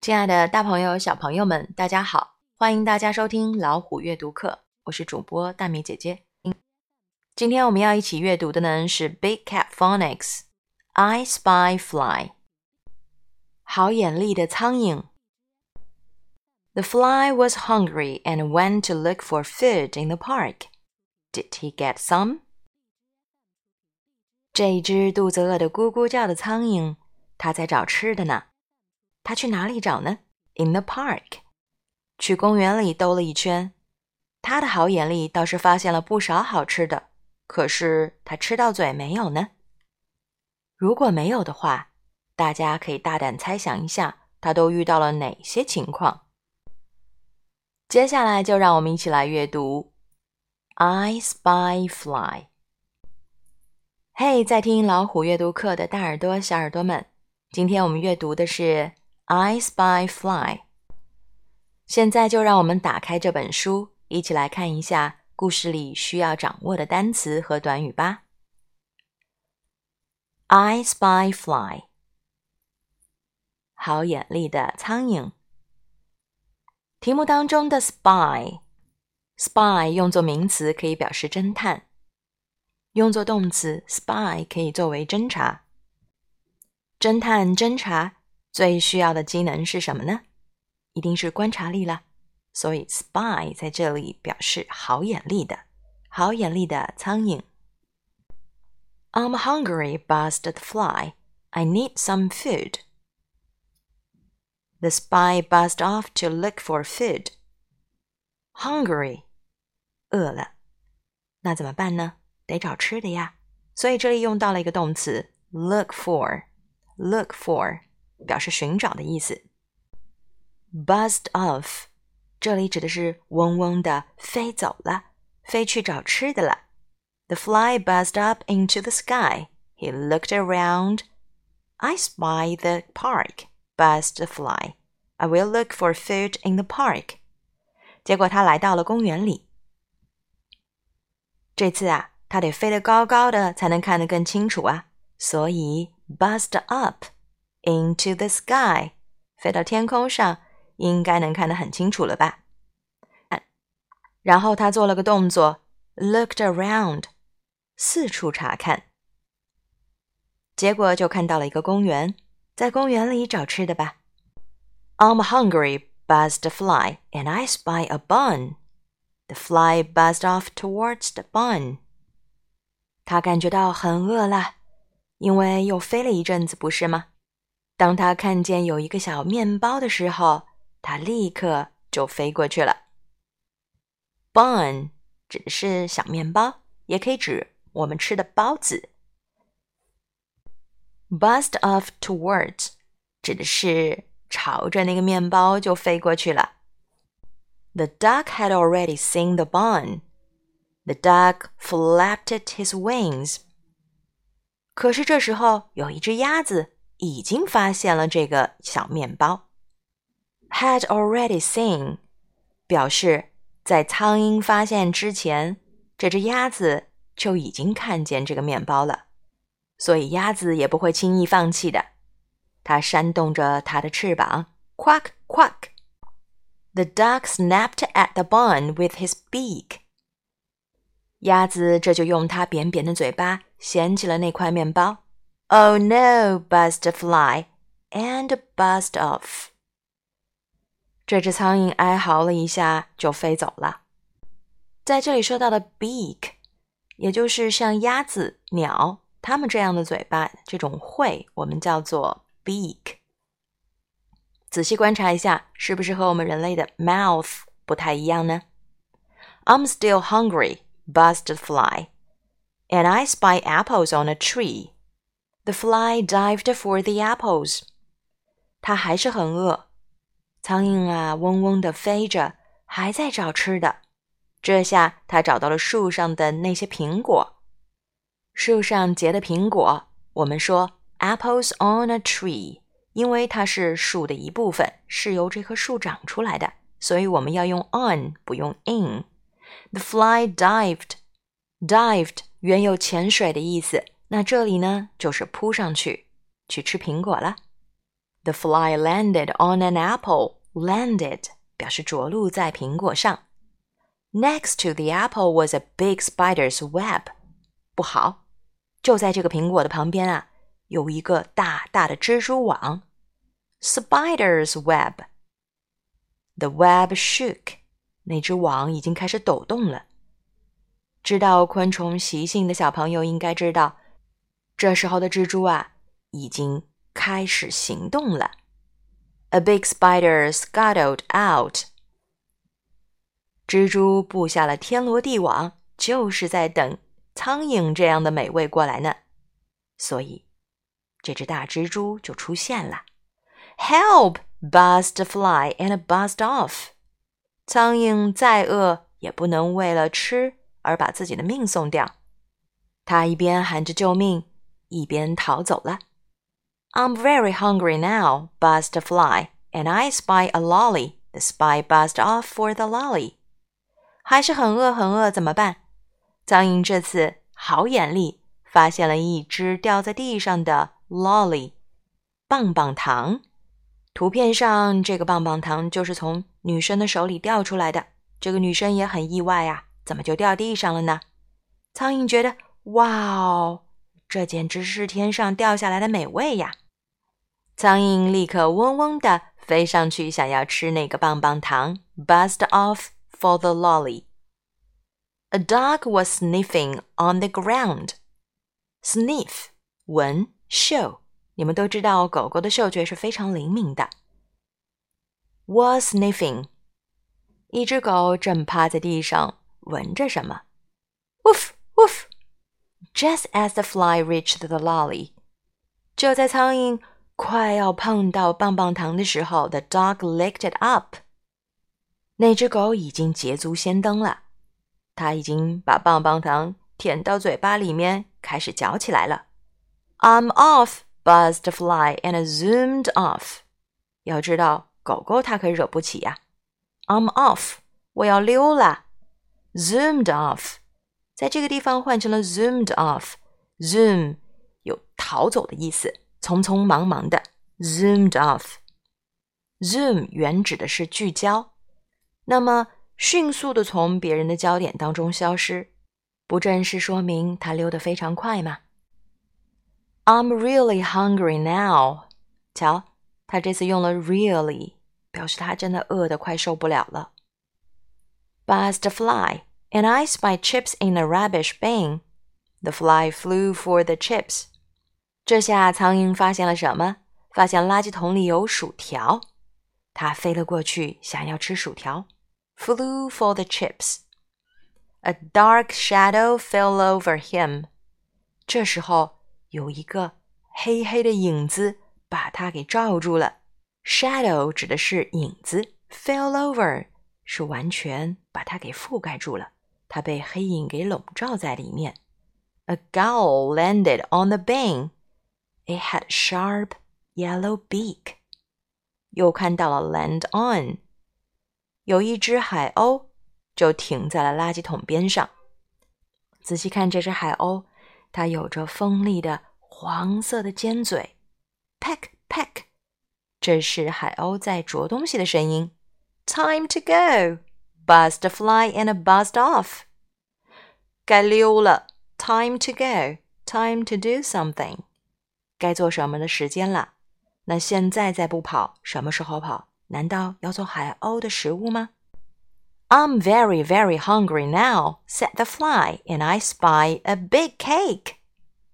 亲爱的大朋友、小朋友们，大家好！欢迎大家收听老虎阅读课，我是主播大米姐姐。今天我们要一起阅读的呢是 Big Cat Phonics I Spy Fly。好眼力的苍蝇。The fly was hungry and went to look for food in the park. Did he get some? 这只肚子饿得咕咕叫的苍蝇，它在找吃的呢。 他去哪里找呢？In the park，去公园里兜了一圈。他的好眼力倒是发现了不少好吃的，可是他吃到嘴没有呢？如果没有的话，大家可以大胆猜想一下，他都遇到了哪些情况？接下来就让我们一起来阅读《I Spy Fly》。嘿，在听老虎阅读课的大耳朵、小耳朵们，今天我们阅读的是《I Spy Fly》。现在就让我们打开这本书，一起来看一下故事里需要掌握的单词和短语吧。I spy fly，好眼力的苍蝇。题目当中的 spy，spy 用作名词可以表示侦探。用作动词，spy 可以作为侦查。侦探侦查最需要的技能是什么呢？一定是观察力了。所以，spy 在这里表示好眼力的、好眼力的苍蝇。I'm hungry, buzzed the fly. I need some food. The spy buzzed off to look for food. Hungry，饿了，那怎么办呢？得找吃的呀，所以这里用到了一个动词 look for，look for 表示寻找的意思。Buzzed off，这里指的是嗡嗡的飞走了，飞去找吃的了。The fly buzzed up into the sky. He looked around. I spy the park, buzzed the fly. I will look for food in the park. 结果他来到了公园里。这次啊。它得飞得高高的才能看得更清楚啊，所以 buzzed up into the sky，飞到天空上应该能看得很清楚了吧？然后他做了个动作，looked around，四处查看，结果就看到了一个公园，在公园里找吃的吧。I'm hungry, buzzed fly, and I spy a bun. The fly buzzed off towards the bun. 他感觉到很饿了，因为又飞了一阵子，不是吗？当他看见有一个小面包的时候，他立刻就飞过去了。Bun 指的是小面包，也可以指我们吃的包子。Bust off towards 指的是朝着那个面包就飞过去了。The duck had already seen the bun. The duck flapped his wings. 可是这时候，有一只鸭子已经发现了这个小面包。Had already seen，表示在苍蝇发现之前，这只鸭子就已经看见这个面包了。所以鸭子也不会轻易放弃的。它扇动着它的翅膀，quack quack。The duck snapped at the bun with his beak. 鸭子这就用它扁扁的嘴巴衔起了那块面包。Oh no! Buzzed a fly and buzzed off. 这只苍蝇哀嚎了一下，就飞走了。在这里说到的 beak，也就是像鸭子、鸟它们这样的嘴巴，这种喙我们叫做 beak。仔细观察一下，是不是和我们人类的 mouth 不太一样呢？I'm still hungry. buzzed the fly. And I spy apples on a tree. The fly dived for the apples. 它还是很饿，苍蝇啊，嗡嗡地飞着，还在找吃的。这下它找到了树上的那些苹果。树上结的苹果，我们说 apples on a tree，因为它是树的一部分，是由这棵树长出来的，所以我们要用 on，不用 in。The fly dived. Dived 原有潜水的意思，那这里呢就是扑上去去吃苹果了。The fly landed on an apple. Landed 表示着陆在苹果上。Next to the apple was a big spider's web. 不好，就在这个苹果的旁边啊，有一个大大的蜘蛛网。Spider's web. The web shook. 那只网已经开始抖动了。知道昆虫习性的小朋友应该知道，这时候的蜘蛛啊，已经开始行动了。A big spider scuttled out。蜘蛛布下了天罗地网，就是在等苍蝇这样的美味过来呢。所以，这只大蜘蛛就出现了。Help! Buzzed the fly and buzzed off. 苍蝇再饿也不能为了吃而把自己的命送掉。它一边喊着救命，一边逃走了。I'm very hungry now, buzzed fly, and I spy a lolly. The spy buzzed off for the lolly. 还是很饿，很饿，怎么办？苍蝇这次好眼力，发现了一只掉在地上的 lolly 棒棒糖。图片上这个棒棒糖就是从女生的手里掉出来的。这个女生也很意外啊，怎么就掉地上了呢？苍蝇觉得，哇哦，这简直是天上掉下来的美味呀！苍蝇立刻嗡嗡地飞上去，想要吃那个棒棒糖。Buzzed off for the lolly. A dog was sniffing on the ground. Sniff，闻，嗅。你们都知道，狗狗的嗅觉是非常灵敏的。Was sniffing，一只狗正趴在地上闻着什么。Woof woof。Just as the fly reached the lolly，就在苍蝇快要碰到棒棒糖的时候，the dog licked it up。那只狗已经捷足先登了，它已经把棒棒糖舔到嘴巴里面，开始嚼起来了。I'm off。buzzed the fly and zoomed off。要知道，狗狗它可惹不起呀。I'm off，我要溜了。Zoomed off，在这个地方换成了 zoomed off。Zoom 有逃走的意思，匆匆忙忙的。Zoomed off。Zoom 原指的是聚焦，那么迅速的从别人的焦点当中消失，不正是说明他溜得非常快吗？I'm really hungry now。瞧，他这次用了 really，表示他真的饿得快受不了了。Buzzed fly An I spied chips in a rubbish bin. The fly flew for the chips. 这下苍蝇发现了什么？发现垃圾桶里有薯条，它飞了过去，想要吃薯条。Flew for the chips. A dark shadow fell over him. 这时候。有一个黑黑的影子把它给罩住了。Shadow 指的是影子，fell over 是完全把它给覆盖住了，它被黑影给笼罩在里面。A gull landed on the bin. It had sharp yellow beak. 又看到了 land on，有一只海鸥就停在了垃圾桶边上。仔细看这只海鸥。它有着锋利的黄色的尖嘴，peck peck，这是海鸥在啄东西的声音。Time to go, buzzed a fly and buzzed off。该溜了，time to go, time to do something，该做什么的时间了。那现在再不跑，什么时候跑？难道要做海鸥的食物吗？I'm very, very hungry now, said the fly, and I spy a big cake.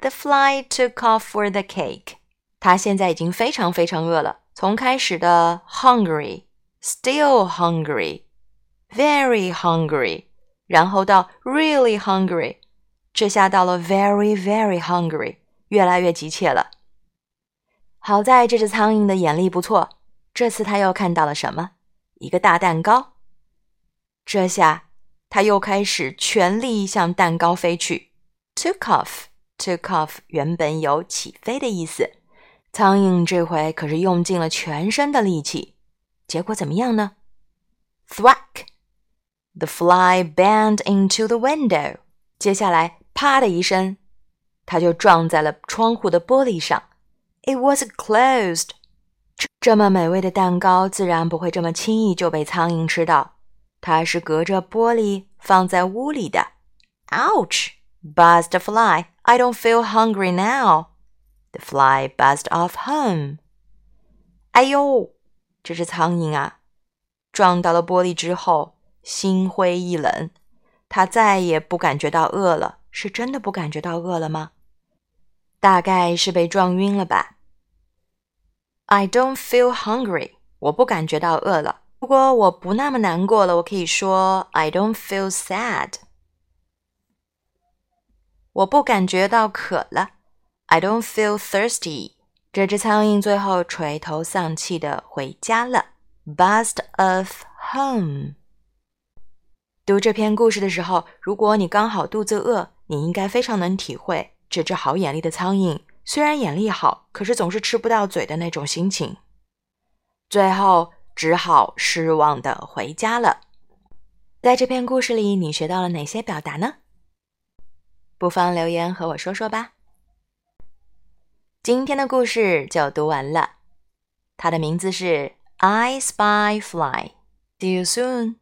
The fly took off for the cake. 它现在已经非常非常饿了。从开始的 hungry, still hungry, very hungry，然后到 really hungry，这下到了 very, very hungry，越来越急切了。好在这只苍蝇的眼力不错，这次它又看到了什么？一个大蛋糕。这下，它又开始全力向蛋糕飞去。Took off, took off 原本有起飞的意思。苍蝇这回可是用尽了全身的力气，结果怎么样呢？Thwack! The fly banged into the window. 接下来，啪的一声，它就撞在了窗户的玻璃上。It was closed. 这么美味的蛋糕自然不会这么轻易就被苍蝇吃到，它是隔着玻璃放在屋里的。Ouch! Buzzed the fly. I don't feel hungry now. The fly buzzed off home. 哎呦，这只苍蝇啊，撞到了玻璃之后， 心灰意冷，他再也不感觉到饿了。是真的不感觉到饿了吗？大概是被撞晕了吧。I don't feel hungry，我不感觉到饿了。如果我不那么难过了，我可以说 I don't feel sad。我不感觉到渴了，I don't feel thirsty。这只苍蝇最后垂头丧气的回家了 Bust off home。读这篇故事的时候，如果你刚好肚子饿，你应该非常能体会这只好眼力的苍蝇，虽然眼力好，可是总是吃不到嘴的那种心情。最后只好失望的回家了。在这篇故事里，你学到了哪些表达呢？不妨留言和我说说吧。今天的故事就读完了，它的名字是《I Spy Fly》。See you soon.